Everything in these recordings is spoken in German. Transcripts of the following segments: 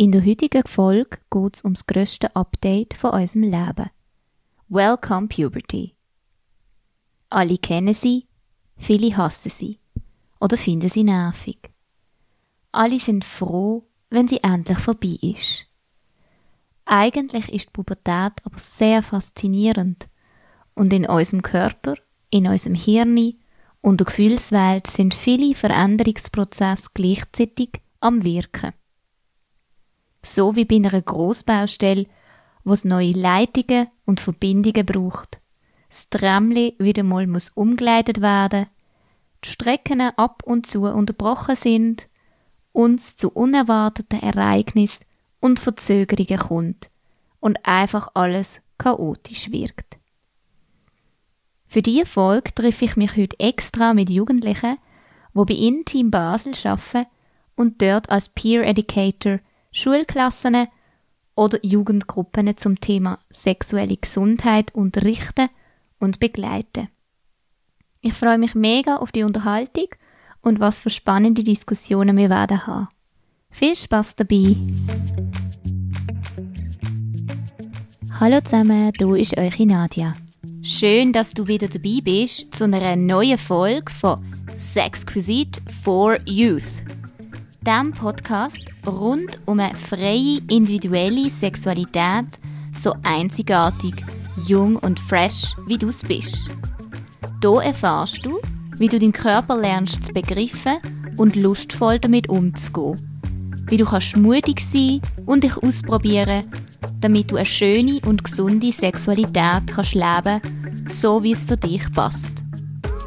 In der heutigen Folge geht es um das grösste Update von unserem Leben. Welcome Puberty. Alle kennen sie, viele hassen sie oder finden sie nervig. Alle sind froh, wenn sie endlich vorbei ist. Eigentlich ist die Pubertät aber sehr faszinierend und in unserem Körper, in unserem Hirn und der Gefühlswelt sind viele Veränderungsprozesse gleichzeitig am Wirken. So wie bei einer Grossbaustelle, wo es neue Leitungen und Verbindungen braucht. Das Tramli wieder mal muss umgeleitet werden, die Strecken ab und zu unterbrochen sind, uns zu unerwarteten Ereignissen und Verzögerungen kommt und einfach alles chaotisch wirkt. Für diese Folge treffe ich mich heute extra mit Jugendlichen, die bei Inteam Basel arbeiten und dort als Peer Educator Schulklassen oder Jugendgruppen zum Thema sexuelle Gesundheit unterrichten und begleiten. Ich freue mich mega auf die Unterhaltung und was für spannende Diskussionen wir werden haben. Viel Spaß dabei! Hallo zusammen, du ist eure Nadia. Schön, dass du wieder dabei bist zu einer neuen Folge von Sexquisite for Youth. Dem Podcast rund um eine freie individuelle Sexualität, so einzigartig, jung und fresh, wie du es bist. Hier erfahrst du, wie du deinen Körper lernst zu begreifen und lustvoll damit umzugehen. Wie du kannst mutig sein und dich ausprobieren, damit du eine schöne und gesunde Sexualität kannst leben, so wie es für dich passt.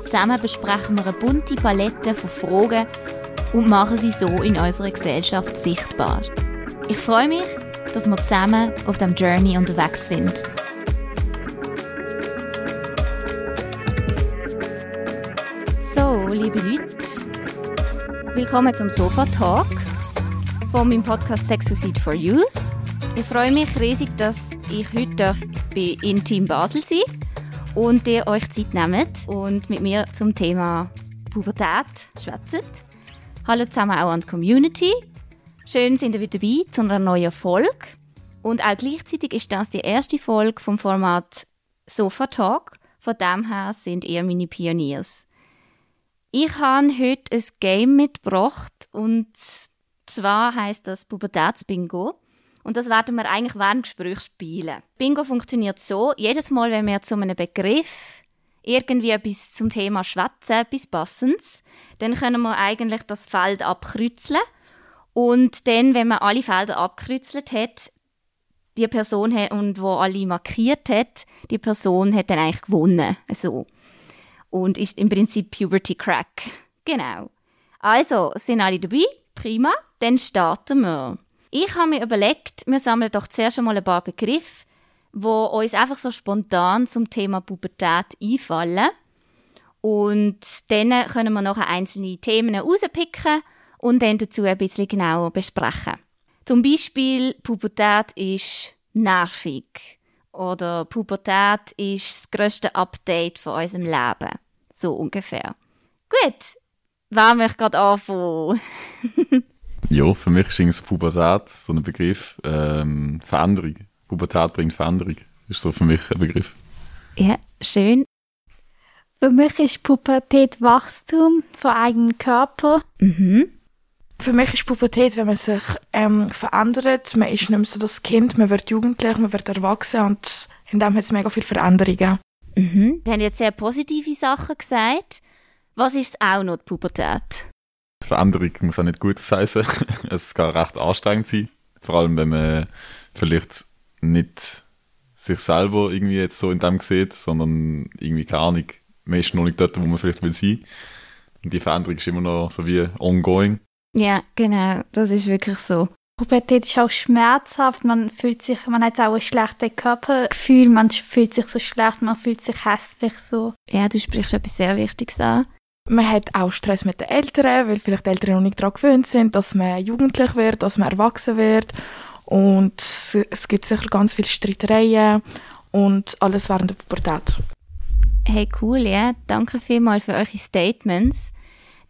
Zusammen besprechen wir eine bunte Palette von Fragen und machen sie so in unserer Gesellschaft sichtbar. Ich freue mich, dass wir zusammen auf dem Journey unterwegs sind. So, liebe Leute, willkommen zum Sofa Talk von meinem Podcast Sexuicide for Youth. Ich freue mich riesig, dass ich heute bei Intim Basel sein und ihr euch Zeit nehmt und mit mir zum Thema Pubertät schwätzt. Hallo zusammen auch an die Community. Schön sind ihr wieder dabei zu einer neuen Folge. Und auch gleichzeitig ist das die erste Folge vom Format Sofa Talk. Von dem her sind ihr meine Pioniers. Ich habe heute ein Game mitgebracht und zwar heißt das Pubertätsbingo. Und das werden wir eigentlich während dem Gespräch spielen. Bingo funktioniert so, jedes Mal, wenn wir zu einem Begriff irgendwie etwas zum Thema schwätzen, etwas Passendes, dann können wir eigentlich das Feld abkreuzeln. Und dann, wenn man alle Felder abkreuzelt hat, die Person hat, und wo alle markiert hat, die Person hat dann eigentlich gewonnen. So. Und ist im Prinzip Puberty Crack. Genau. Also, sind alle dabei? Prima. Dann starten wir. Ich habe mir überlegt, wir sammeln doch zuerst einmal ein paar Begriffe, wo uns einfach so spontan zum Thema Pubertät einfallen. Und dann können wir nachher einzelne Themen rauspicken und dann dazu ein bisschen genauer besprechen. Zum Beispiel, Pubertät ist nervig. Oder Pubertät ist das grösste Update von unserem Leben. So ungefähr. Gut, wer möchte gerade anfangen? Ja, für mich ist Pubertät so ein Begriff, ähm, Veränderung. Pubertät bringt Veränderung. Ist so für mich ein Begriff. Ja, schön. Für mich ist Pubertät Wachstum von eigenem Körper. Mhm. Für mich ist Pubertät, wenn man sich ähm, verändert. Man ist nicht mehr so das Kind, man wird jugendlich, man wird erwachsen und in dem hat es mega viele Veränderungen. Mhm. Sie haben jetzt sehr positive Sachen gesagt. Was ist auch noch die Pubertät? Veränderung muss auch nicht gut heißen. es kann recht anstrengend sein. Vor allem, wenn man vielleicht nicht sich selber irgendwie jetzt so in dem sieht, sondern irgendwie keine Ahnung, man ist noch nicht dort, wo man vielleicht will sein. Und die Veränderung ist immer noch so wie ongoing. Ja, genau, das ist wirklich so. Pubertät ist auch schmerzhaft, man fühlt sich, man hat auch ein schlechtes Körpergefühl, man fühlt sich so schlecht, man fühlt sich hässlich so. Ja, du sprichst etwas sehr Wichtiges an. Man hat auch Stress mit den Eltern, weil vielleicht die Eltern noch nicht daran gewöhnt sind, dass man jugendlich wird, dass man erwachsen wird. Und es gibt sicher ganz viele Streitereien und alles während der Pubertät. Hey, cool, ja. Danke vielmals für eure Statements.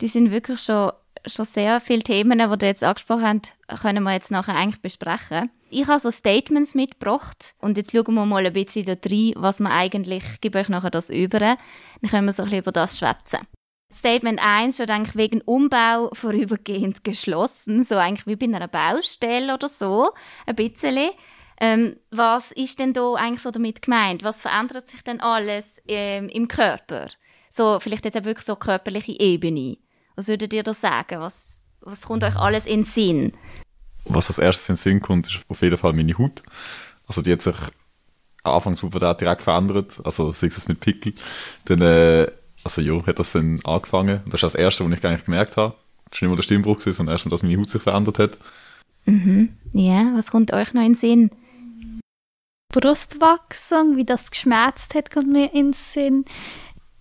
Die sind wirklich schon schon sehr viele Themen, die ihr jetzt angesprochen habt, können wir jetzt nachher eigentlich besprechen. Ich habe so Statements mitgebracht und jetzt schauen wir mal ein bisschen da rein, was wir eigentlich, ich gebe euch nachher das über, dann können wir so ein bisschen über das schwätzen. Statement 1 steht eigentlich wegen Umbau vorübergehend geschlossen, so eigentlich wie bei einer Baustelle oder so, ein bisschen. Ähm, was ist denn da eigentlich so damit gemeint? Was verändert sich denn alles ähm, im Körper? So, vielleicht jetzt auch wirklich so körperliche Ebene. Was würdet ihr da sagen? Was, was kommt euch alles in den Sinn? Was als erstes in den Sinn kommt, ist auf jeden Fall meine Haut. Also die hat sich anfangs Pubertät direkt verändert, also sei es mit Pickel. Dann, äh, also ja, hat das dann angefangen. Und das ist das Erste, was ich eigentlich gemerkt habe. Das war nicht mal der Stimmbruch, sondern erst mal, dass meine Haut sich verändert hat. Mhm. Ja, was kommt euch noch in den Sinn? Brustwachsung, wie das geschmerzt hat, kommt mir in den Sinn.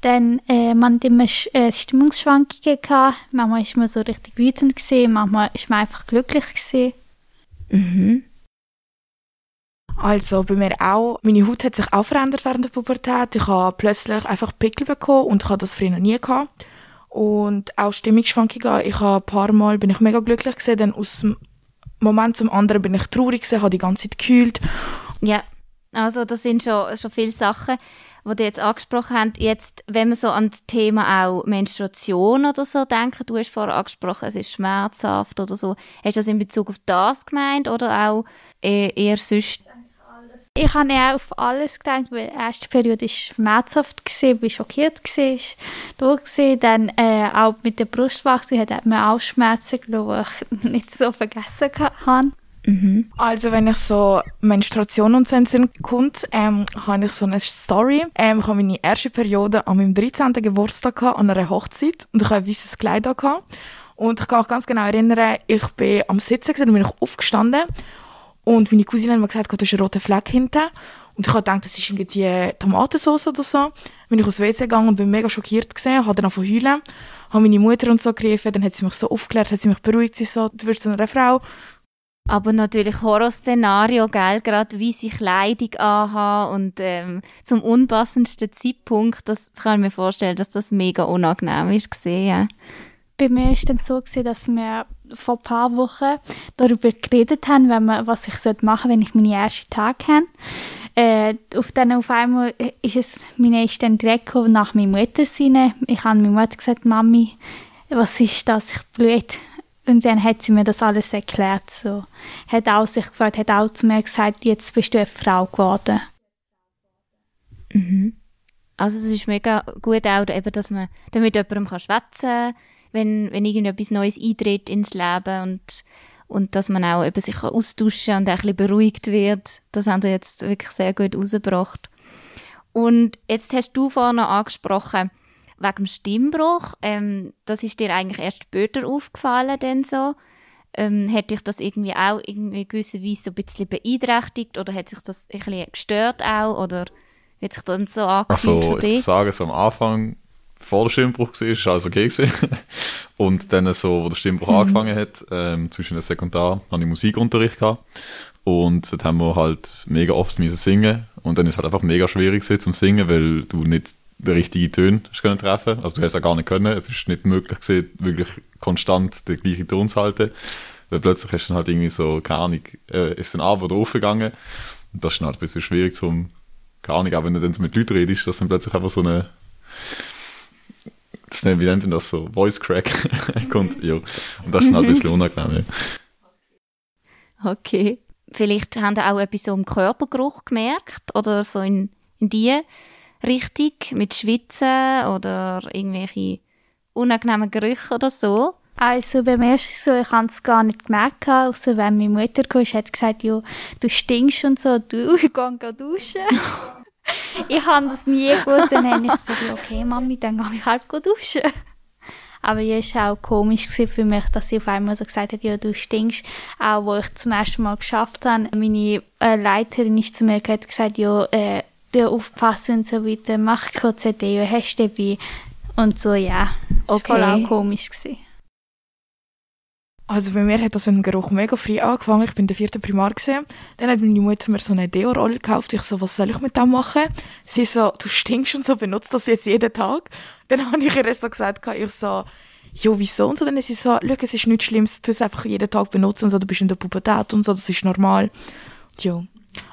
Dann, äh, man hat immer äh, Stimmungsschwankungen gehabt. Manchmal ist man so richtig wütend gesehen, manchmal ist man einfach glücklich gesehen. Mhm. Also bei mir auch, meine Haut hat sich auch verändert während der Pubertät. Ich habe plötzlich einfach Pickel bekommen und ich habe das früher noch nie gehabt. Und auch Stimmungsschwankungen. Ich habe ein paar Mal bin ich mega glücklich gesehen, dann aus dem Moment zum anderen bin ich traurig gesehen, habe die ganze Zeit gekühlt. Ja, also das sind schon, schon viele Sachen, die ihr jetzt angesprochen habt. Jetzt, wenn wir so an das Thema auch Menstruation oder so denken, du hast vorher angesprochen, es ist schmerzhaft oder so. Hast du das in Bezug auf das gemeint oder auch eher, eher sonst? Ich habe eher auf alles gedacht, weil die erste Periode war schmerzhaft, war schockiert, ist da gewesen. Dann äh, auch mit der Brustwachstum hat mir auch Schmerzen die ich nicht so vergessen habe. Mhm. Also wenn ich so Menstruation und so in Sinn kommt, ähm, habe ich so eine Story. Ähm, ich habe meine erste Periode an meinem 13. Geburtstag gehabt, an einer Hochzeit und ich habe ein weißes Kleid gehabt. Und ich kann mich ganz genau erinnern, ich bin am Sitzen gewesen, bin ich aufgestanden und meine Cousine hat mir gesagt, da ist ein roter Fleck hinten. Und ich habe gedacht, das ist irgendwie Tomatensauce oder so. Bin ich aus WC gegangen und bin mega schockiert gesehen, habe dann angefangen zu heulen, habe meine Mutter und so gerufen, dann hat sie mich so aufgeklärt, hat sie mich beruhigt, sie so, du wirst so eine Frau. Aber natürlich Horrorszenario, gell? Gerade wie sie Kleidung anhaben und ähm, zum unpassendsten Zeitpunkt, das kann ich mir vorstellen, dass das mega unangenehm ist gesehen. Bei mir ist dann so gewesen, dass wir vor ein paar Wochen darüber geredet haben, wenn man, was ich machen sollte, wenn ich meine ersten Tage habe. Äh, auf, dann auf einmal ist es, meine ist dann nach meiner Mutter rein. Ich habe meiner Mutter gesagt, Mami, was ist das, ich blüht. Und dann hat sie mir das alles erklärt. So. Hat auch sich gefreut, hat auch zu mir gesagt, jetzt bist du eine Frau geworden. Mhm. Also es ist mega gut auch, eben, dass man damit jemandem kann schwätzen kann, wenn, wenn irgendetwas Neues eintritt ins Leben und, und dass man auch eben sich austauschen und auch ein bisschen beruhigt wird. Das haben wir jetzt wirklich sehr gut rausgebracht. Und jetzt hast du vorhin noch angesprochen, wegen dem Stimmbruch, ähm, das ist dir eigentlich erst später aufgefallen denn so. Ähm, hätte ich das irgendwie auch irgendwie gewisser Weise so ein bisschen beeinträchtigt oder hat sich das ein bisschen gestört auch oder hat sich dann so angefühlt Also ich muss sagen, so am Anfang, vor der Stimmbruch war, ist alles okay gewesen. Und dann so, wo der Stimmbruch Mhm. angefangen hat, ähm, zwischen der Sekundar, hatte ich Musikunterricht gehabt. Und dort haben wir halt mega oft müssen singen. Und dann ist es halt einfach mega schwierig gewesen zum Singen, weil du nicht die richtigen Töne hast können treffen. Also du hast ja gar nicht können. Es ist nicht möglich gewesen, wirklich konstant den gleichen Ton zu halten. Weil plötzlich hast du dann halt irgendwie so, keine Ahnung, äh, ist dann ab oder aufgegangen. Und das ist dann halt ein bisschen schwierig zum, keine Ahnung, auch wenn du dann mit Leuten redest, dass dann plötzlich einfach so eine, das nennt, wie nennt man das so, Voice Crack kommt, ja. Und das ist dann halt ein bisschen unangenehm, ja. Okay. Vielleicht haben auch etwas so im Körpergeruch gemerkt oder so in, in die Richtung mit Schwitzen oder irgendwelche unangenehmen Gerüche oder so. Also bei mir ist es so, ich habe es gar nicht gemerkt, außer wenn meine Mutter kam, hat gesagt, ja, du stinkst und so, du, geh duschen. ich habe das nie gewusst, dann habe ich gesagt, okay Mami, dann gehe ich halt duschen. Aber ja, es war auch komisch für mich, dass sie auf einmal so gesagt hat, ja, du stinkst. Auch wo ich zum ersten Mal geschafft habe, meine äh, Leiterin ist zu mir gesagt, ja, äh, du aufpassen und so weiter, mach kurz eine Deo, hast du dabei? Und so, ja. Okay. Das war voll auch komisch gewesen. Also bei mir hat das mit dem Geruch mega früh angefangen. Ich bin in der vierten Primar gesehen. Dann hat meine Mutter mir so eine Deo-Rolle gekauft. Ich so, was soll ich mit dem machen? Sie so, du stinkst und so, benutzt das jetzt jeden Tag. Dann habe ich ihr so gesagt, ich so, jo, wieso? Und so, dann ist sie so, schau, es ist nichts Schlimmes, tu es einfach jeden Tag benutzen und so, du bist in der Pubertät und so, das ist normal. Jo.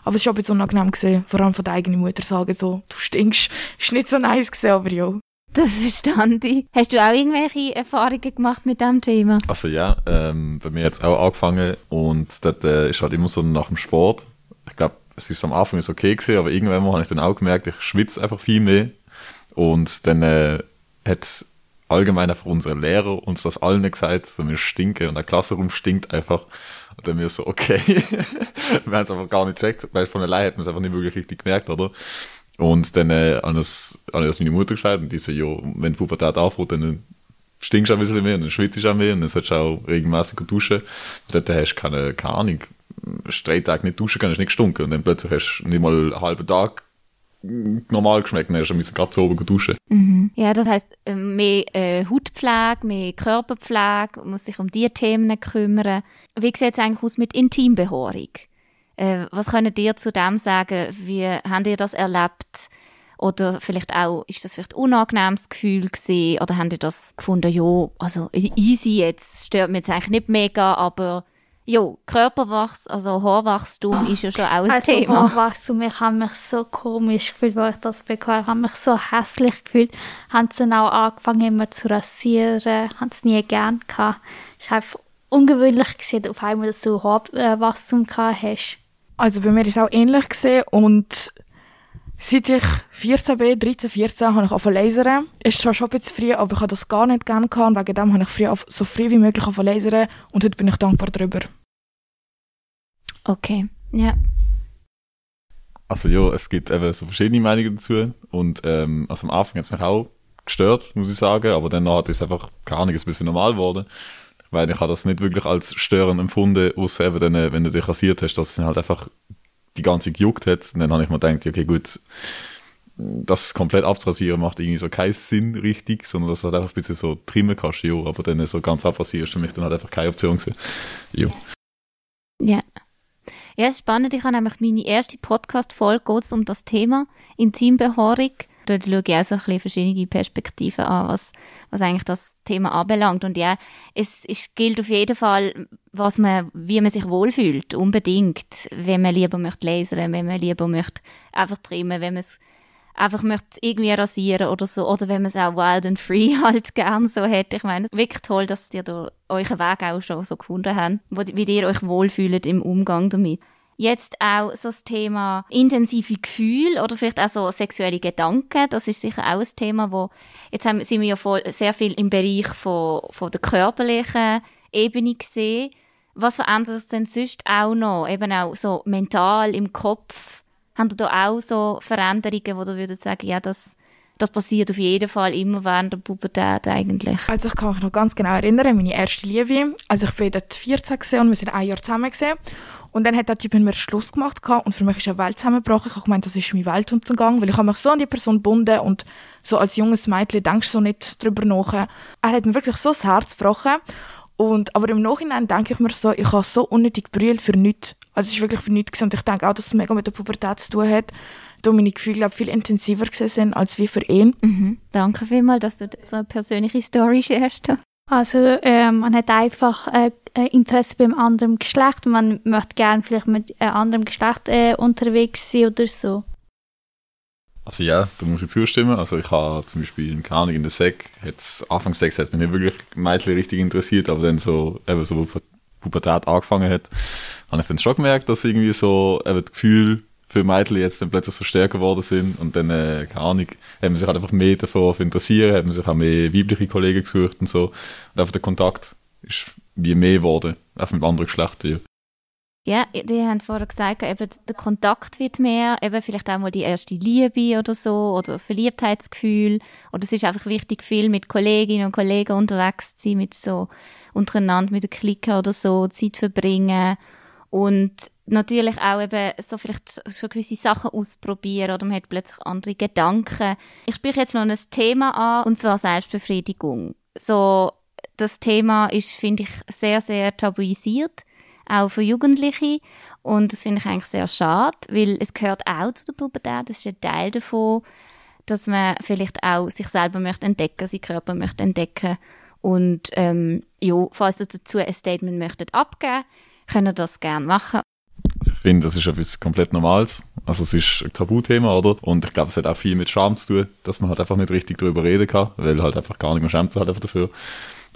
Aber es war aber so unangenehm gesehen, vor allem von der eigenen Mutter sagen, so, du stinkst. Ist nicht so nice gesehen, aber jo. Das verstand ich. Hast du auch irgendwelche Erfahrungen gemacht mit diesem Thema? Also ja, ähm, bei mir jetzt auch angefangen und das äh, ist halt immer so nach dem Sport. Ich glaube, es ist am Anfang ist okay gewesen, aber irgendwann mal habe ich dann auch gemerkt, ich schwitze einfach viel mehr. Und dann äh, hat allgemein einfach unsere Lehrer uns das allen gesagt, so wir stinken und der Klassenraum stinkt einfach. Und dann mir so, okay, wir haben es einfach gar nicht gecheckt, weil von allein hat man es einfach nicht wirklich richtig gemerkt, oder? Und dann äh, habe ich das meine Mutter gesagt und die so, ja, wenn die Pubertät anfängt, dann stinkst du ein bisschen mehr und dann schwitzt du auch mehr und dann solltest du auch regelmäßig duschen. Und dann hast du keine, keine Ahnung, drei Tage nicht duschen können, hast nicht gestunken und dann plötzlich hast du nicht mal einen halben Tag normal geschmeckt, dann bisschen gerade zu oben duschen. Mhm. Ja, das heisst, äh, mehr äh, Hautpflege, mehr Körperpflege, muss sich um diese Themen kümmern. Wie sieht es eigentlich aus mit Intimbehaarung? Äh, was könnt ihr zu dem sagen? Wie habt ihr das erlebt? Oder vielleicht auch, ist das vielleicht ein unangenehmes Gefühl gewesen? Oder habt ihr das gefunden, ja, also easy jetzt, stört mich jetzt eigentlich nicht mega, aber ja, Körperwachstum, also Haarwachstum ist ja schon auch ein also Thema. Haarwachstum, ich habe mich so komisch gefühlt, als ich das bekam. Ich habe mich so hässlich gefühlt. Haben sie dann auch angefangen, immer zu rasieren. Haben es nie gern gehabt. Es war einfach ungewöhnlich gesehen, auf einmal, dass du Haarwachstum gehabt hast. Also bei mir ist es auch ähnlich gesehen und seit ich 14 bin, 13, 14, habe ich angefangen lasern. Es ist zwar schon ein bisschen früh, aber ich habe das gar nicht gerne gehabt wegen dem habe ich früh auf, so früh wie möglich angefangen lasern und heute bin ich dankbar darüber. Okay, ja. Also ja, es gibt eben so verschiedene Meinungen dazu und ähm, also am Anfang hat es mich auch gestört, muss ich sagen, aber dann hat es einfach gar nicht ein bisschen normal geworden weil ich habe das nicht wirklich als störend empfunden, außer eben dann, äh, wenn du dich rasiert hast, dass es halt einfach die ganze gejuckt hat. Und dann habe ich mir gedacht, okay, gut, das komplett abzurasieren macht irgendwie so keinen Sinn richtig, sondern dass du halt einfach ein bisschen so trimmen kannst, jo, aber dann so ganz abrasierst für mich dann halt einfach keine Option gewesen. Jo. Ja. Ja, es ist spannend. Ich habe nämlich meine erste Podcast-Folge geht um das Thema Intimbehaarung. Dort schaue ich auch so ein bisschen verschiedene Perspektiven an, was was eigentlich das Thema anbelangt. Und ja, es, es gilt auf jeden Fall, was man, wie man sich wohlfühlt, unbedingt. Wenn man lieber möchte lasern, wenn man lieber möchte einfach trimmen, wenn man es einfach möchte irgendwie rasieren oder so, oder wenn man es auch wild and free halt gern so hätte. Ich meine, wirklich toll, dass ihr da euren Weg auch schon so gefunden habt, wie ihr euch wohlfühlt im Umgang damit. Jetzt auch so das Thema intensive Gefühle oder vielleicht auch so sexuelle Gedanken. Das ist sicher auch ein Thema, wo jetzt haben, sind wir ja voll, sehr viel im Bereich von, von der körperlichen Ebene gesehen. Was verändert sich denn sonst auch noch? Eben auch so mental im Kopf. Haben da auch so Veränderungen, wo du würdest sagen, ja, das, das passiert auf jeden Fall immer während der Pubertät eigentlich. Also ich kann mich noch ganz genau erinnern, meine erste Liebe. Also ich bin dort 14 und wir sind ein Jahr zusammen gesehen. Und dann hat der Typ mit mir Schluss gemacht und für mich ist eine Welt zusammengebrochen. Ich habe gemeint, das ist mein Weltuntergang, weil ich habe mich so an die Person gebunden und so als junges Mädchen denkst du so nicht drüber nach. Er hat mir wirklich so das Herz gebrochen. Und, aber im Nachhinein denke ich mir so, ich habe so unnötig gebrüllt für nichts. Also es ist wirklich für nichts und ich denke auch, dass es mega mit der Pubertät zu tun hat. Da meine Gefühle, glaube viel intensiver sind als wie für ihn. Mhm. Danke vielmals, dass du so eine persönliche Story sharest. Also äh, man hat einfach äh, Interesse beim anderen Geschlecht und man möchte gerne vielleicht mit einem anderen Geschlecht äh, unterwegs sein oder so. Also ja, da muss ich zustimmen. Also ich habe zum Beispiel in Kanik in der Sek, jetzt Anfang Sek hat mich nicht wirklich Mädchen richtig interessiert, aber dann so, eben so Pubertät angefangen hat, habe ich dann schon gemerkt, dass irgendwie so eben das Gefühl für Mädchen jetzt dann plötzlich so stärker geworden sind und dann, äh, keine Ahnung, haben sich halt einfach mehr davon interessieren, haben sich auch mehr weibliche Kollegen gesucht und so. Und einfach der Kontakt ist wie mehr geworden, auch mit anderen Geschlechtern. Ja. Ja, die haben vorher gesagt, eben der Kontakt wird mehr, eben vielleicht auch mal die erste Liebe oder so, oder Verliebtheitsgefühl. Oder es ist einfach wichtig, viel mit Kolleginnen und Kollegen unterwegs zu sein, mit so untereinander, mit der Clique oder so, Zeit verbringen. Und natürlich auch eben so vielleicht schon gewisse Sachen ausprobieren oder man hat plötzlich andere Gedanken. Ich spreche jetzt noch ein Thema an, und zwar Selbstbefriedigung. So, das Thema ist, finde ich, sehr, sehr tabuisiert, auch für Jugendliche. Und das finde ich eigentlich sehr schade, weil es gehört auch zu der Pubertät, das ist ein Teil davon, dass man vielleicht auch sich selber möchte entdecken, seinen Körper möchte entdecken Und ähm, ja, falls ihr dazu ein Statement möchtet abgeben, könnt ihr das gerne machen. Also ich finde, das ist etwas komplett Normales. Also es ist ein Tabuthema, oder? Und ich glaube, es hat auch viel mit Scham zu tun, dass man halt einfach nicht richtig darüber reden kann, weil halt einfach gar nicht mehr schämt sich halt einfach dafür.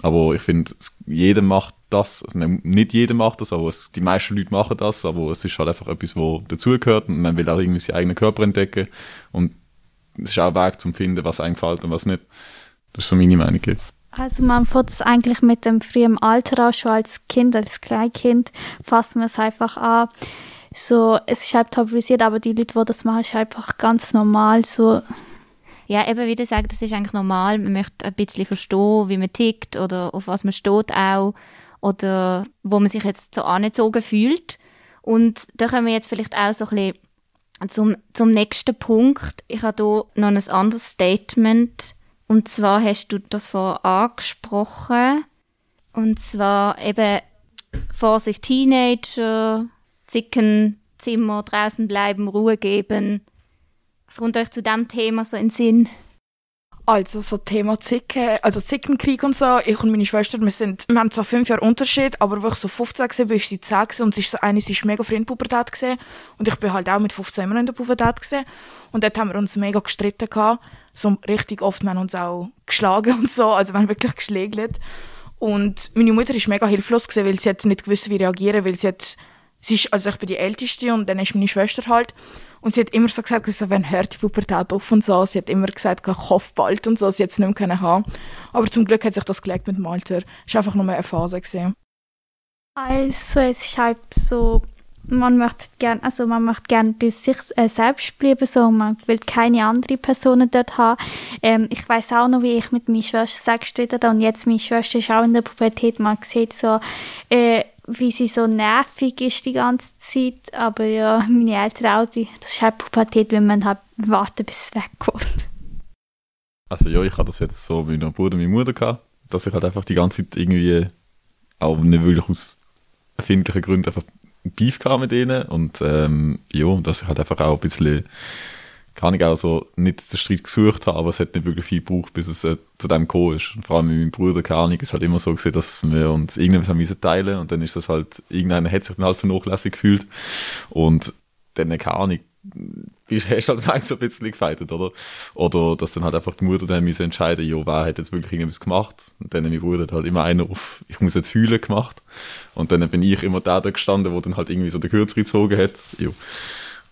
Aber ich finde, jeder macht das. Also nicht jeder macht das, aber es, die meisten Leute machen das. Aber es ist halt einfach etwas, wo dazugehört und man will auch irgendwie seinen eigenen Körper entdecken. Und es ist auch ein Weg zum Finden, was einem gefällt und was nicht. Das ist so meine Meinung. Also man fängt es eigentlich mit dem frühen Alter an, schon als Kind, als Kleinkind, fasst man es einfach an. So, es ist halt tabuisiert, aber die Leute, die das machen, ist einfach ganz normal. So. Ja, eben wie du sagst, das ist eigentlich normal. Man möchte ein bisschen verstehen, wie man tickt oder auf was man steht auch oder wo man sich jetzt so angezogen fühlt. Und da kommen wir jetzt vielleicht auch so ein bisschen zum, zum nächsten Punkt. Ich habe hier noch ein anderes Statement und zwar hast du das vorher angesprochen. Und zwar eben Vorsicht Teenager, zicken Zimmer, draußen bleiben, Ruhe geben. Was kommt euch zu diesem Thema so in den Sinn? Also so Thema Zicken, also Zickenkrieg und so. Ich und meine Schwester, wir sind, wir haben zwar fünf Jahre Unterschied, aber wo ich so 15 war, war sie 10 gewesen, und sie ist so, eine, sie ist mega früh in Pubertät gewesen, und ich bin halt auch mit 15 immer in der Pubertät gewesen. Und dort haben wir uns mega gestritten gehabt. So richtig oft, wir haben uns auch geschlagen und so, also wir haben wirklich geschlägelt. Und meine Mutter ist mega hilflos gewesen, weil sie hat nicht gewusst, wie reagieren, weil sie hat, sie ist, also ich bin die Älteste und dann ist meine Schwester halt. Und sie hat immer so gesagt, so, wenn hört die Pubertät auf und so. Sie hat immer gesagt, hoffe bald und so. Sie hat es nicht mehr haben. Aber zum Glück hat sich das gelegt mit dem Alter. Es war einfach nur eine Phase. Gewesen. Also, es ist halt so, man möchte gern, also man möchte gern bei sich äh, selbst bleiben, so, man will keine anderen Personen dort haben. Ähm, ich weiß auch noch, wie ich mit meiner Schwester gestritten habe und jetzt meine Schwester ist auch in der Pubertät, man sieht so, äh, wie sie so nervig ist die ganze Zeit. Aber ja, meine Eltern auch, die, das ist halt Pubertät, wenn man halt warten, bis es wegkommt. Also ja, ich hatte das jetzt so mit meinem Bruder und meiner Mutter gehabt, dass ich halt einfach die ganze Zeit irgendwie auch nicht wirklich aus erfindlichen Gründen einfach Beef kam mit denen und ähm, ja, dass ich halt einfach auch ein bisschen kann ich auch so nicht den Streit gesucht haben, aber es hat nicht wirklich viel gebraucht, bis es äh, zu dem gekommen ist. Und vor allem mit meinem Bruder, keine Ahnung, ist halt immer so gesehen, dass wir uns irgendwas haben müssen teilen und dann ist das halt, irgendeiner hat sich dann halt vernachlässigt gefühlt und dann, keine Ahnung, hast halt manchmal so ein bisschen gefeitet, oder? Oder, dass dann halt einfach die Mutter dann müssen entscheiden, jo, wer hat jetzt wirklich irgendwas gemacht? Und dann mein Bruder hat halt immer einer auf, ich muss jetzt heulen gemacht. Und dann bin ich immer der da gestanden, der dann halt irgendwie so den Kürzer gezogen hat. Jo.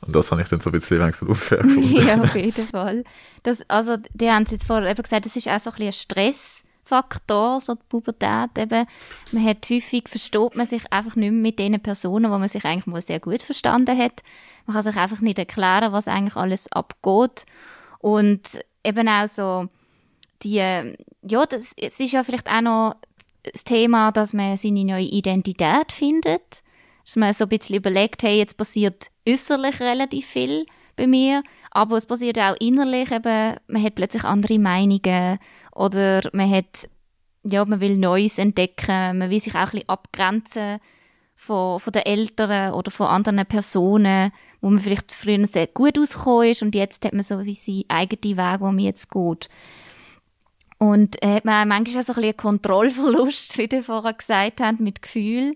Und das habe ich dann so ein bisschen langsam unfair gefunden. ja, auf jeden Fall. Das, also, die haben jetzt vorher eben gesagt, das ist auch so ein bisschen ein Stressfaktor, so die Pubertät eben. Man hat häufig, versteht man sich einfach nicht mehr mit den Personen, wo man sich eigentlich mal sehr gut verstanden hat. Man kann sich einfach nicht erklären, was eigentlich alles abgeht. Und eben auch so, die, ja, das, es ist ja vielleicht auch noch das Thema, dass man seine neue Identität findet dass man so ein bisschen überlegt, hey, jetzt passiert äußerlich relativ viel bei mir, aber es passiert auch innerlich eben, man hat plötzlich andere Meinungen oder man hat, ja, man will Neues entdecken, man will sich auch ein bisschen abgrenzen von, von den Eltern oder von anderen Personen, wo man vielleicht früher sehr gut ausgekommen ist und jetzt hat man so seinen eigenen Weg, wo man jetzt geht. Und äh, hat man manchmal auch so ein bisschen einen Kontrollverlust, wie du vorher gesagt hast, mit Gefühl.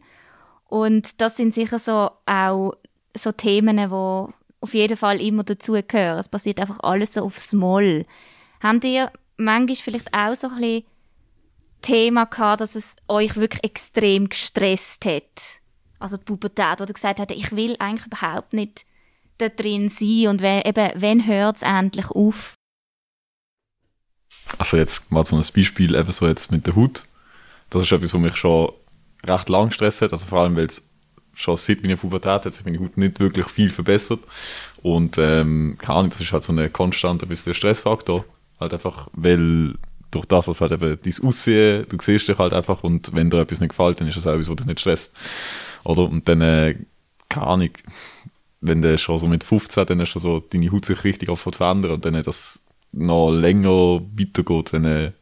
Und das sind sicher so auch so Themen, die auf jeden Fall immer dazugehören. Es passiert einfach alles so aufs Moll. Habt ihr manchmal vielleicht auch so ein bisschen Thema gehabt, dass es euch wirklich extrem gestresst hat? Also die Pubertät, wo ihr gesagt habt, ich will eigentlich überhaupt nicht da drin sein und wenn, eben, wann hört es endlich auf? Also jetzt mal so ein Beispiel, eben so jetzt mit der Haut. Das ist etwas, was mich schon recht lang Stress hat, also vor allem, weil es schon seit meiner Pubertät hat sich meine Haut nicht wirklich viel verbessert und ähm, keine Ahnung, das ist halt so eine konstante bisschen Stressfaktor, halt einfach, weil durch das, was halt eben dein Aussehen, du siehst dich halt einfach und wenn dir etwas nicht gefällt, dann ist das auch etwas, was dich nicht stresst, oder? Und dann, äh, keine Ahnung, wenn du schon so mit 15, dann ist schon so deine Haut sich richtig auf verändern und dann das noch länger weitergeht, dann äh,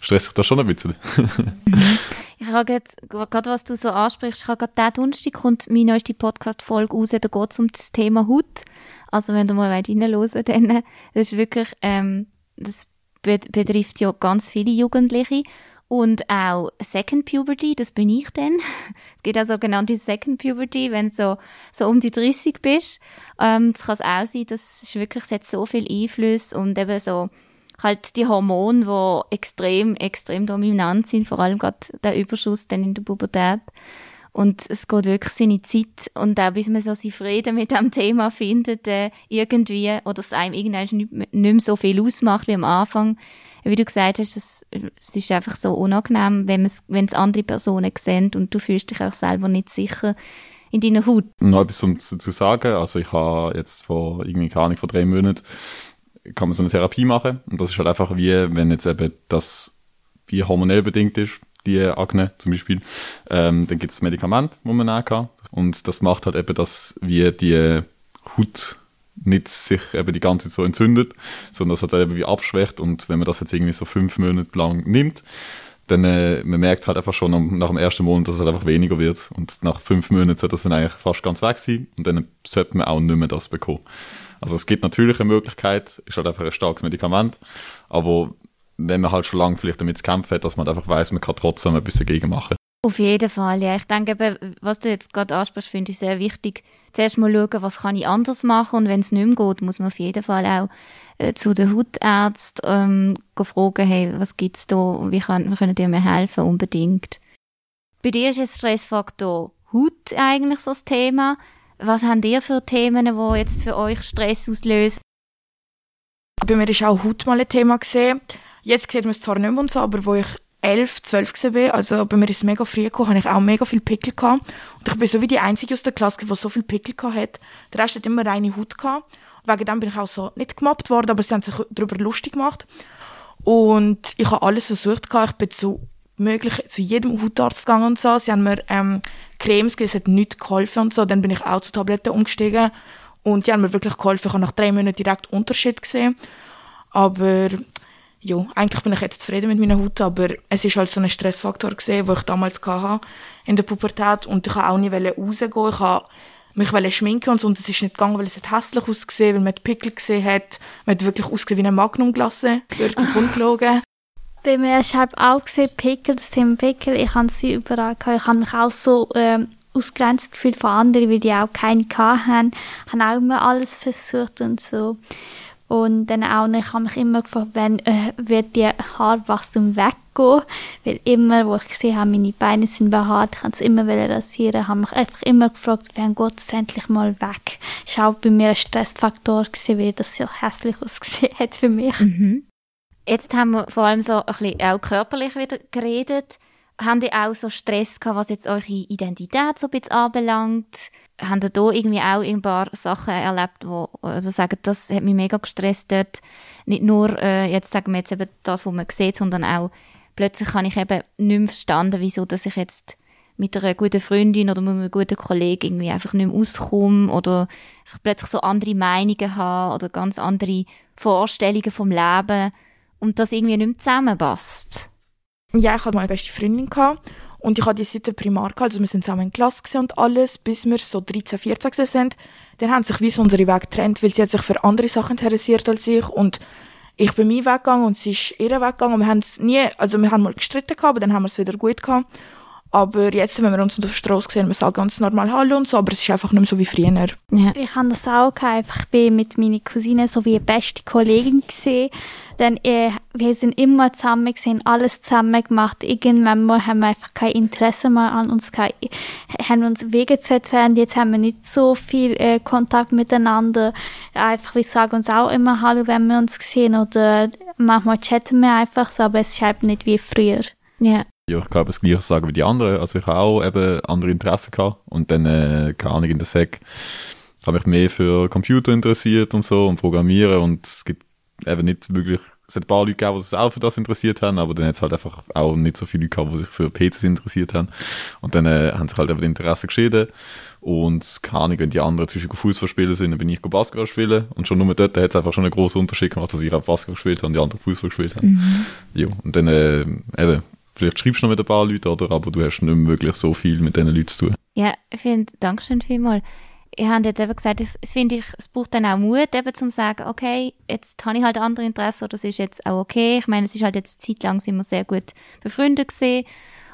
stresst sich das schon ein bisschen. Ich habe gerade, was du so ansprichst, ich habe gerade diesen Donnerstag kommt meine neueste Podcast-Folge raus, da geht es um das Thema Haut. Also wenn du mal reinhören wollt, dann, das ist wirklich, ähm, das be betrifft ja ganz viele Jugendliche. Und auch Second Puberty, das bin ich dann. es gibt auch sogenannte Second Puberty, wenn du so, so um die 30 bist. Ähm, das kann es auch sein, das ist wirklich, es hat so viel Einfluss und eben so, halt die Hormone, die extrem, extrem dominant sind, vor allem gerade der Überschuss dann in der Pubertät. Und es geht wirklich seine Zeit und auch bis man so seinen Frieden mit dem Thema findet, äh, irgendwie, oder es einem irgendwann nicht, nicht mehr so viel ausmacht wie am Anfang. Wie du gesagt hast, es, es ist einfach so unangenehm, wenn wenn es andere Personen sehen und du fühlst dich auch selber nicht sicher in deiner Haut. Noch etwas zum, zu sagen, also ich habe jetzt vor irgendwie, keine Ahnung, vor drei Monaten kann man so eine Therapie machen und das ist halt einfach wie, wenn jetzt eben das wie hormonell bedingt ist, die Akne zum Beispiel, ähm, dann gibt es Medikament, wo man nehmen. Und das macht halt eben, dass wie die Haut nicht sich eben die ganze Zeit so entzündet, sondern das hat eben wie abschwächt und wenn man das jetzt irgendwie so fünf Monate lang nimmt, dann äh, man merkt halt einfach schon nach dem ersten Monat, dass es halt einfach weniger wird und nach fünf Monaten sollte das dann eigentlich fast ganz weg sein und dann sollte man auch nicht mehr das bekommen. Also es gibt natürlich eine Möglichkeit, ist halt einfach ein starkes Medikament, aber wenn man halt schon lange vielleicht damit zu kämpfen hat, dass man einfach weiß, man kann trotzdem ein bisschen dagegen machen. Auf jeden Fall, ja. Ich denke eben, was du jetzt gerade ansprichst, finde ich sehr wichtig. Zuerst mal schauen, was kann ich anders machen und wenn es nicht mehr geht, muss man auf jeden Fall auch äh, zu den Hautärzten ähm, fragen, hey, was gibt's da, wie, kann, wie können die mir helfen, unbedingt. Bei dir ist jetzt Stressfaktor Haut eigentlich so das Thema. Was habt ihr für Themen, die jetzt für euch Stress auslösen? Bei mir ist auch Haut mal ein Thema gesehen. Jetzt sieht man es zwar nicht mehr so, aber wo ich 11, 12 war, also bei mir ist es mega früh gekommen, habe ich auch mega viel Pickel gehabt. Und ich bin so wie die Einzige aus der Klasse, die so viel Pickel gehabt hat. Der Rest hat immer reine Haut gehabt. Und wegen dem bin ich auch so nicht gemobbt worden, aber sie haben sich darüber lustig gemacht. Und ich habe alles versucht gehabt. Ich bin zu möglich zu jedem Hautarzt gegangen und so. Sie haben mir ähm, Cremes gegeben, es hat nichts geholfen und so. Dann bin ich auch zu Tabletten umgestiegen. Und die haben mir wirklich geholfen. Ich habe nach drei Monaten direkt Unterschied gesehen. Aber ja, eigentlich bin ich jetzt zufrieden mit meiner Haut, aber es ist halt so ein Stressfaktor gesehen, den ich damals hatte in der Pubertät und ich wollte auch nicht rausgehen. Ich habe mich schminken und so und es ist nicht gegangen, weil es hat hässlich ausgesehen, weil man die Pickel gesehen hat. Man hat wirklich ausgesehen wie eine Magnumglasse, wirklich ungelogen. Bei mir ist halt auch gesehen, Pickel, das Thema Pickel, ich habe sie überall gehabt. Ich habe mich auch so ähm, ausgrenzt gefühlt von anderen, weil die auch keine hatten. Ich habe auch immer alles versucht und so. Und dann auch noch, ich habe mich immer gefragt, wenn äh, wird die Haarwachstum weggehen? Weil immer, wo ich gesehen habe, meine Beine sind behaart, ich kann es immer rasieren, habe mich einfach immer gefragt, wann geht es endlich mal weg? Das war auch bei mir ein Stressfaktor, gewesen, weil das so hässlich ausgesehen hat für mich. Mhm. Jetzt haben wir vor allem so ein bisschen auch körperlich wieder geredet. Haben die auch so Stress gehabt, was jetzt eure Identität so ein bisschen anbelangt? Haben da irgendwie auch ein paar Sachen erlebt, wo also sagen, das hat mich mega gestresst dort. Nicht nur, äh, jetzt sagen wir jetzt eben das, was man sieht, sondern auch plötzlich habe ich eben nicht mehr verstanden, wieso, dass ich jetzt mit einer guten Freundin oder mit einem guten Kollegen irgendwie einfach nicht mehr auskomme oder dass ich plötzlich so andere Meinungen habe oder ganz andere Vorstellungen vom Leben und das irgendwie nicht mehr zusammenpasst. Ja, ich hatte meine beste Freundin gehabt und ich hatte die seit der Primar also wir sind zusammen in Klasse und alles, bis wir so 13, 14 sind. Dann haben sich wie so unsere Wege getrennt, weil sie hat sich für andere Sachen interessiert als ich und ich bin meinen Weg gegangen und sie ist ihren Weg gegangen und wir haben es nie, also wir haben mal gestritten gehabt, aber dann haben wir es wieder gut gehabt. Aber jetzt, wenn wir uns auf der Straße sehen, wir sagen ganz normal Hallo und so, aber es ist einfach nicht mehr so wie früher. Ja. Ich habe das auch gehabt. Einfach, ich bin mit meiner Cousine so wie eine beste Kollegin gesehen. Dann, äh, wir sind immer zusammen gesehen, alles zusammen gemacht. Irgendwann mal haben wir einfach kein Interesse mehr an uns gehabt, haben uns Wege getrennt. Jetzt haben wir nicht so viel äh, Kontakt miteinander. Einfach, wir sagen uns auch immer Hallo, wenn wir uns sehen oder manchmal chatten wir einfach so, aber es ist halt nicht wie früher. Ja. Ja, ich glaube, das gleiche sagen wie die anderen. Also ich habe auch eben andere Interessen gehabt und dann, äh, keine Ahnung, in der SEC habe ich mehr für Computer interessiert und so und Programmieren und es gibt eben nicht wirklich, es hat ein paar Leute gegeben, die sich auch für das interessiert haben, aber dann hat es halt einfach auch nicht so viele Leute gehabt, die sich für PCs interessiert haben und dann äh, haben sich halt eben die Interessen geschieden und keine Ahnung, wenn die anderen zwischen Fußball spielen sind, dann bin ich Basketball spielen und schon nur dort hat es einfach schon einen großen Unterschied gemacht, dass ich auch Basketball gespielt habe und die anderen Fußball gespielt haben. Mhm. Ja, und dann äh, eben Vielleicht schreibst du noch mit ein paar Leuten, oder? Aber du hast nicht wirklich so viel mit diesen Leuten zu tun. Ja, ich finde, Dankeschön vielmals. ihr habt jetzt eben gesagt, es, es finde ich, es braucht dann auch Mut, eben zum sagen, okay, jetzt habe ich halt andere Interessen, oder das ist jetzt auch okay. Ich meine, es ist halt jetzt eine Zeit lang sind wir sehr gut befreundet gesehen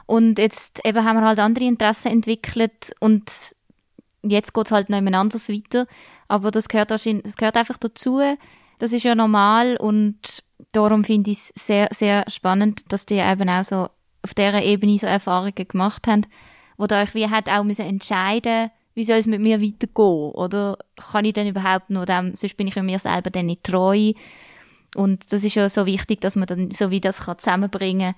und jetzt eben haben wir halt andere Interessen entwickelt und jetzt geht es halt noch anders weiter. Aber das gehört, das gehört einfach dazu. Das ist ja normal und darum finde ich es sehr, sehr spannend, dass die eben auch so auf dieser Ebene so Erfahrungen gemacht haben, wo da euch wie hat auch müssen entscheiden wie soll es mit mir weitergehen? Oder kann ich denn überhaupt noch dem, sonst bin ich mir selber dann nicht treu. Und das ist ja so wichtig, dass man dann so wie das kann zusammenbringen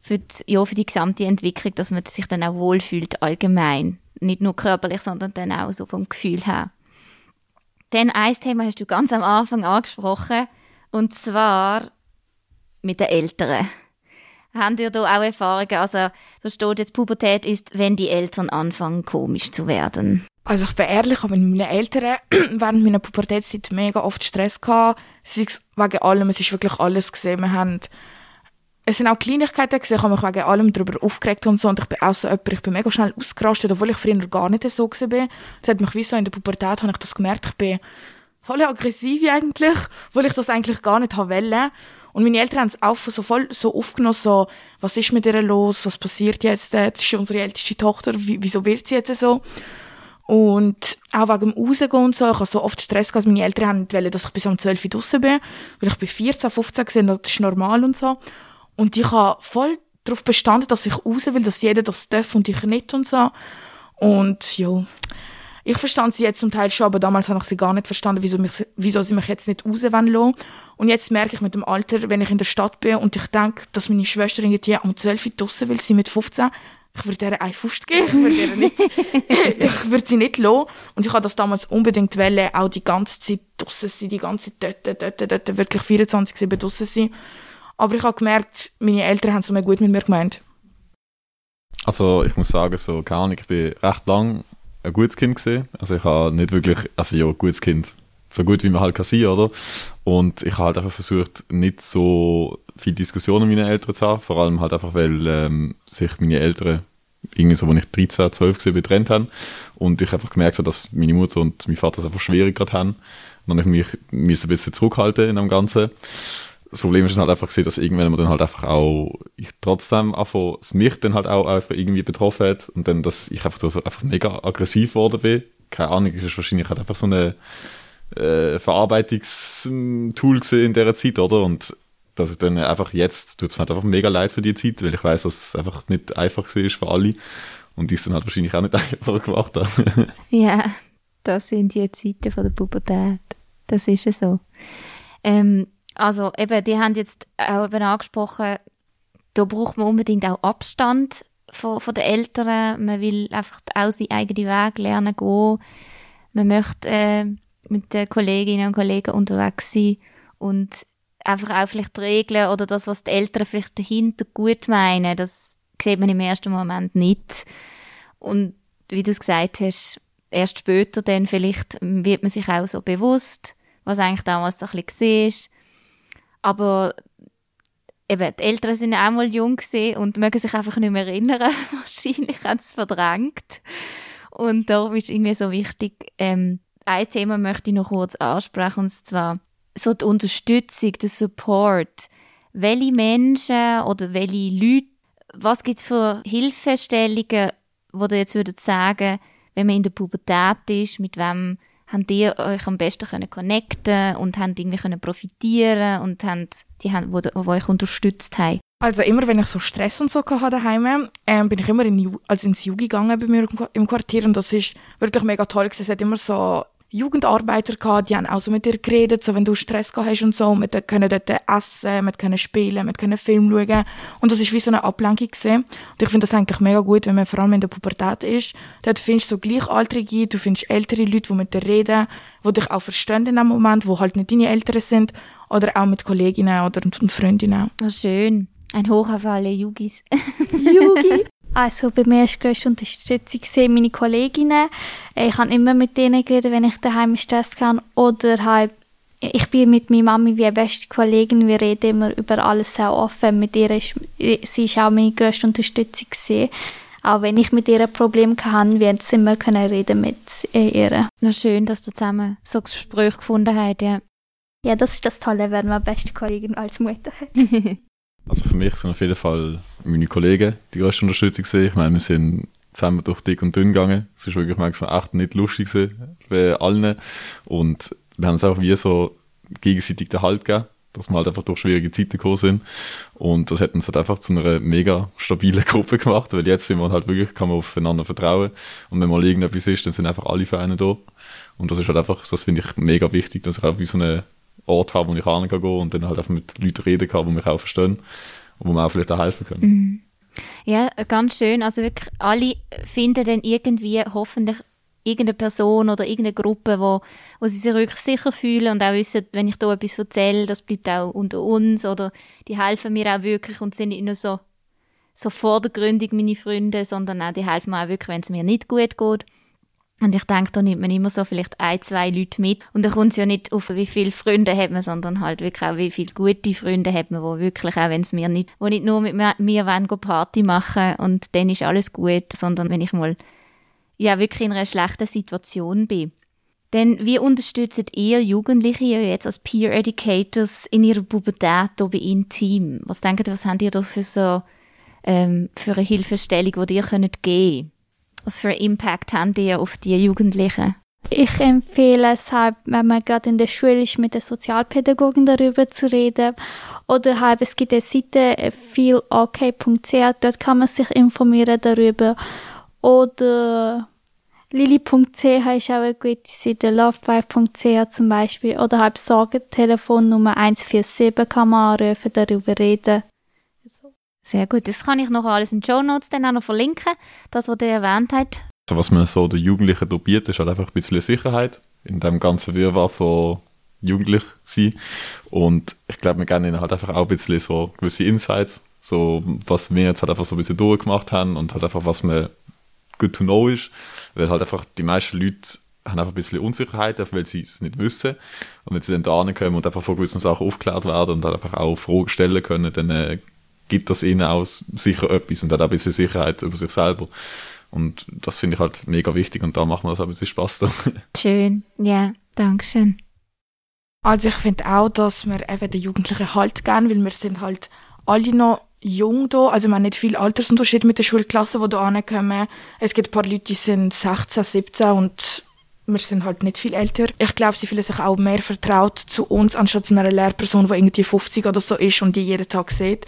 für die, ja, für die gesamte Entwicklung, dass man sich dann auch wohlfühlt allgemein. Nicht nur körperlich, sondern dann auch so vom Gefühl her. Dann ein Thema hast du ganz am Anfang angesprochen, und zwar mit den Eltern. Habt ihr da auch Erfahrungen? Also, da steht jetzt, Pubertät ist, wenn die Eltern anfangen, komisch zu werden. Also ich bin ehrlich, aber mit meinen Eltern während meiner Pubertätzeit mega oft Stress gehabt. Sei es wegen allem, es ist wirklich alles gesehen. Wir haben, es sind auch Kleinigkeiten gesehen, ich habe mich wegen allem darüber aufgeregt und so. Und ich bin auch so jemand, ich bin mega schnell ausgerastet, obwohl ich früher gar nicht so war. Das hat mich wie so in der Pubertät, habe ich das gemerkt, ich bin voll aggressiv eigentlich, weil ich das eigentlich gar nicht wollte. Und meine Eltern haben es auch so voll so aufgenommen, so, was ist mit ihr los, was passiert jetzt, das ist unsere älteste Tochter, wieso wird sie jetzt so? Und auch wegen dem Rausgehen und so, ich habe so oft Stress gehabt, meine Eltern haben nicht wollen, dass ich bis um 12 Uhr draussen bin, weil ich bin 14, 15 gesehen, das ist normal und so. Und ich habe voll darauf bestanden, dass ich raus will, dass jeder das darf und ich nicht und so. Und ja, ich verstand sie jetzt zum Teil schon, aber damals habe ich sie gar nicht verstanden, wieso, mich, wieso sie mich jetzt nicht raus lassen Und jetzt merke ich mit dem Alter, wenn ich in der Stadt bin und ich denke, dass meine Schwester irgendwie um 12 Uhr draussen will, sie mit 15, ich würde ihr einen Fuß geben, ich würde, ihr nicht, ich würde sie nicht lassen. Und ich habe das damals unbedingt wollen, auch die ganze Zeit draussen sein, die ganze Zeit dort, dort, dort, wirklich 24 7 draussen sein. Aber ich habe gemerkt, meine Eltern haben es mir gut mit mir gemeint. Also ich muss sagen, so, keine Ahnung, ich bin recht lang ein gutes Kind gesehen. Also ich habe nicht wirklich, also ja, ein gutes Kind, so gut wie man halt kann sein, oder? Und ich habe halt einfach versucht, nicht so viel Diskussionen mit meinen Eltern zu haben, vor allem halt einfach, weil ähm, sich meine Eltern irgendwie so, als ich 13, 12 war, getrennt haben und ich einfach gemerkt habe, dass meine Mutter und mein Vater es einfach schwierig gerade haben. Und dann habe ich mich ein bisschen zurückhalten in dem Ganzen das Problem ist dann halt einfach dass irgendwann man dann halt einfach auch, ich trotzdem einfach, es mich dann halt auch einfach irgendwie betroffen hat und dann, dass ich einfach, einfach mega aggressiv geworden bin. Keine Ahnung, ist wahrscheinlich halt einfach so eine äh, Verarbeitungstool gesehen in dieser Zeit, oder? Und dass ich dann einfach jetzt, tut es mir halt einfach mega leid für die Zeit, weil ich weiß, dass es einfach nicht einfach ist für alle und ich es dann halt wahrscheinlich auch nicht einfach gemacht habe. ja, das sind die Zeiten von der Pubertät. Das ist ja so. Ähm, also eben, die haben jetzt auch eben angesprochen, da braucht man unbedingt auch Abstand von, von den Eltern. Man will einfach auch seinen eigenen Weg lernen gehen. Man möchte äh, mit den Kolleginnen und Kollegen unterwegs sein und einfach auch vielleicht Regeln oder das, was die Eltern vielleicht dahinter gut meinen, das sieht man im ersten Moment nicht. Und wie du es gesagt hast, erst später dann vielleicht wird man sich auch so bewusst, was eigentlich damals so ein bisschen war aber eben, die Eltern sind auch mal jung gesehen und mögen sich einfach nicht mehr erinnern. Wahrscheinlich haben sie es verdrängt. Und darum ist irgendwie so wichtig, ähm, ein Thema möchte ich noch kurz ansprechen, und zwar so die Unterstützung, der Support. Welche Menschen oder welche Leute, was gibt es für Hilfestellungen, wo ihr jetzt würdet sagen, wenn man in der Pubertät ist, mit wem habt ihr euch am besten können connecten und habt irgendwie können profitieren und habt die, haben, wo, wo euch unterstützt haben? Also immer, wenn ich so Stress und so hatte daheim, ähm, bin ich immer in, also ins Jugi gegangen bei mir im Quartier und das ist wirklich mega toll. Es hat immer so Jugendarbeiter gehabt, die haben auch so mit dir geredet, so wenn du Stress gehabt hast und so, wir können dort essen, wir können spielen, wir können Film schauen. Und das ist wie so eine Ablenkung gewesen. Und ich finde das eigentlich mega gut, wenn man vor allem in der Pubertät ist. Dort findest du so Gleichaltrige, du findest ältere Leute, die mit dir reden, die dich auch verstehen in dem Moment, wo halt nicht deine Eltern sind. Oder auch mit Kolleginnen oder Freundinnen. Oh, schön. Ein Hoch auf alle Jugis. Jugi. Also bei mir war die grösste Unterstützung meine Kolleginnen. Ich habe immer mit denen geredet, wenn ich daheim Stress hatte. Oder halt, ich bin mit meiner Mami wie eine beste Kollegin. Wir reden immer über alles sehr offen. Mit ihr ist, sie ist auch meine grösste Unterstützung gewesen. auch wenn ich mit ihr ein Problem hatte, werden sie immer können reden mit ihr. Na schön, dass du zusammen so Gespräch gefunden habt, ja. Ja, das ist das Tolle, wenn man beste Kollegin als Mutter hat. Also für mich sind auf jeden Fall meine Kollegen die größte Unterstützung gesehen. Ich meine, wir sind zusammen durch dick und dünn gegangen. Es ist wirklich manchmal echt nicht lustig gewesen, bei allen. Und wir haben es auch wie so gegenseitig den Halt gegeben, dass wir halt einfach durch schwierige Zeiten gekommen sind. Und das hat uns halt einfach zu einer mega stabilen Gruppe gemacht, weil jetzt sind wir halt wirklich, kann man aufeinander vertrauen. Und wenn mal irgendetwas ist, dann sind einfach alle für einen da. Und das ist halt einfach, das finde ich mega wichtig, dass ich auch wie so eine Ort habe, wo ich hin kann und dann halt einfach mit Leuten reden kann, die mich auch verstehen wo mir auch vielleicht auch helfen können. Mhm. Ja, ganz schön. Also wirklich alle finden dann irgendwie hoffentlich irgendeine Person oder irgendeine Gruppe, wo, wo sie sich wirklich sicher fühlen und auch wissen, wenn ich da etwas erzähle, das bleibt auch unter uns oder die helfen mir auch wirklich und sind nicht nur so, so vordergründig meine Freunde, sondern auch die helfen mir auch wirklich, wenn es mir nicht gut geht. Und ich denke, da nimmt man immer so vielleicht ein, zwei Leute mit. Und da kommt es ja nicht auf, wie viele Freunde hat man, sondern halt wirklich auch, wie viele gute Freunde hat man, wo wirklich auch, wenn es mir nicht, wo nicht nur mit mir, mir wollen Party machen und dann ist alles gut, sondern wenn ich mal, ja, wirklich in einer schlechten Situation bin. Denn wie unterstützt ihr Jugendliche jetzt als Peer Educators in ihrer Pubertät hier bei Team? Was denkt ihr, was habt ihr da für so, ähm, für eine Hilfestellung, die ihr könnt geben was für einen Impact haben die auf die Jugendlichen? Ich empfehle es halt, wenn man gerade in der Schule ist, mit den Sozialpädagogen darüber zu reden. Oder halt, es gibt eine Seite, feelok.ch, dort kann man sich informieren darüber. Oder lili.ch ist auch eine gute Seite, lovevibe.ch zum Beispiel. Oder halt Sorgentelefon Nummer 147 kann man anrufen, darüber reden. So. Sehr gut. Das kann ich noch alles in den Show Notes dann auch noch verlinken, das, was ihr erwähnt habt. Also was man so den Jugendlichen bietet, ist halt einfach ein bisschen Sicherheit in dem ganzen Wirrwarr von jugendlich sein. Und ich glaube, wir geben ihnen halt einfach auch ein bisschen so gewisse Insights, so was wir jetzt halt einfach so ein bisschen durchgemacht haben und halt einfach was mir good to know ist, weil halt einfach die meisten Leute haben einfach ein bisschen Unsicherheit, weil sie es nicht wissen. Und wenn sie dann da kommen und einfach von gewissen Sachen aufgeklärt werden und halt einfach auch Fragen stellen können, dann äh, gibt das ihnen auch sicher etwas und hat auch ein bisschen Sicherheit über sich selber. Und das finde ich halt mega wichtig und da macht mir das auch ein bisschen Spaß. Da. Schön, ja, danke schön. Also ich finde auch, dass wir eben den Jugendlichen Halt geben, weil wir sind halt alle noch jung da, also wir haben nicht viel Altersunterschied mit den Schulklassen, die da ankommen. Es gibt ein paar Leute, die sind 16, 17 und wir sind halt nicht viel älter. Ich glaube, sie fühlen sich auch mehr vertraut zu uns, anstatt zu einer Lehrperson, die irgendwie 50 oder so ist und die jeden Tag sieht.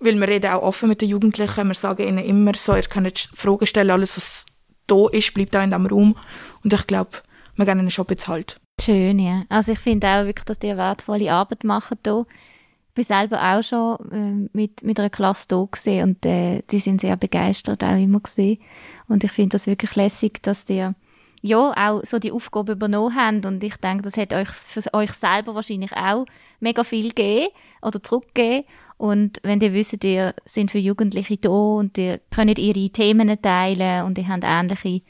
Weil wir reden auch offen mit den Jugendlichen. Wir sagen ihnen immer so, ihr könnt Fragen stellen, alles was da ist, bleibt da in diesem Raum. Und ich glaube, wir geben ihnen schon bezahlt. Schön, ja. Also ich finde auch wirklich, dass die eine wertvolle Arbeit machen hier. Ich war selber auch schon äh, mit, mit einer Klasse da gesehen und äh, die sind sehr begeistert auch immer gesehen. Und ich finde das wirklich lässig, dass die ja auch so die Aufgabe übernommen haben und ich denke, das hat euch für euch selber wahrscheinlich auch mega viel gegeben oder zurückgegeben und wenn ihr wisst, ihr sind für Jugendliche da und ihr könnt ihre Themen teilen und ihr habt ähnliche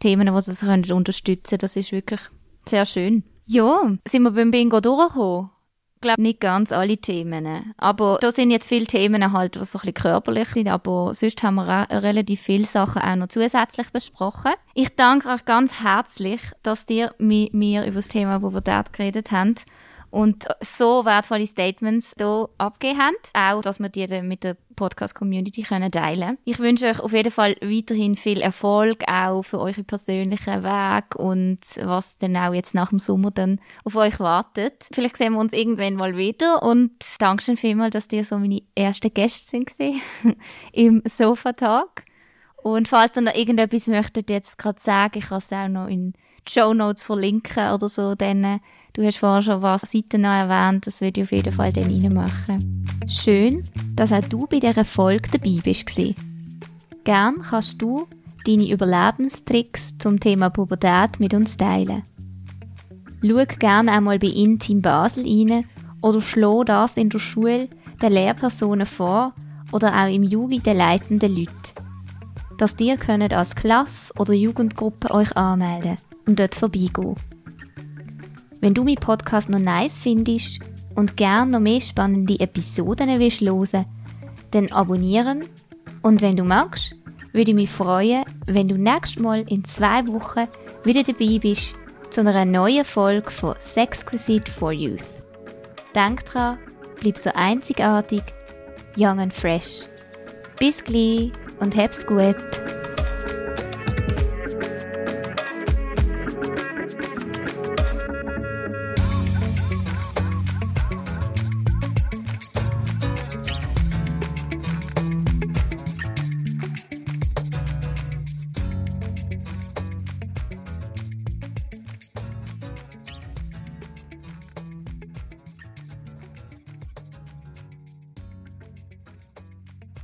Themen, die sie könnt unterstützen das ist wirklich sehr schön. Ja, sind wir beim Bingo durchgekommen? Ich glaube nicht ganz alle Themen. Aber da sind jetzt viele Themen halt, was so ein bisschen körperlich sind, aber sonst haben wir relativ viele Sachen auch noch zusätzlich besprochen. Ich danke euch ganz herzlich, dass ihr mit mir über das Thema Pubertät geredet habt und so wertvolle Statements hier abgegeben haben. Auch, dass wir die mit der Podcast-Community teilen können. Ich wünsche euch auf jeden Fall weiterhin viel Erfolg auch für euren persönlichen Weg und was dann auch jetzt nach dem Sommer dann auf euch wartet. Vielleicht sehen wir uns irgendwann mal wieder und danke schön vielmals, dass ihr so meine ersten Gäste sind im Sofa-Talk. Und falls ihr noch irgendetwas möchtet jetzt gerade sagen, ich kann es auch noch in die Show Notes verlinken oder so, dann Du hast vorher schon was Seiten erwähnt, das würde ich auf jeden Fall dann reinmachen. Schön, dass auch du bei dieser Folge dabei bist. Gern kannst du deine Überlebenstricks zum Thema Pubertät mit uns teilen. Schau gerne einmal bei Intim Basel rein oder schlau das in der Schule den Lehrpersonen vor oder auch im Jugend den leitenden Leuten. Dass ihr könnt als Klasse oder Jugendgruppe euch anmelden und dort vorbeigehen. Wenn du meinen Podcast noch nice findest und gerne noch mehr spannende Episoden willst hören, dann abonnieren und wenn du magst, würde ich mich freuen, wenn du nächstes Mal in zwei Wochen wieder dabei bist zu einer neuen Folge von Sexquisite for Youth. Denk dran, bleib so einzigartig, young and fresh. Bis gleich und hab's gut.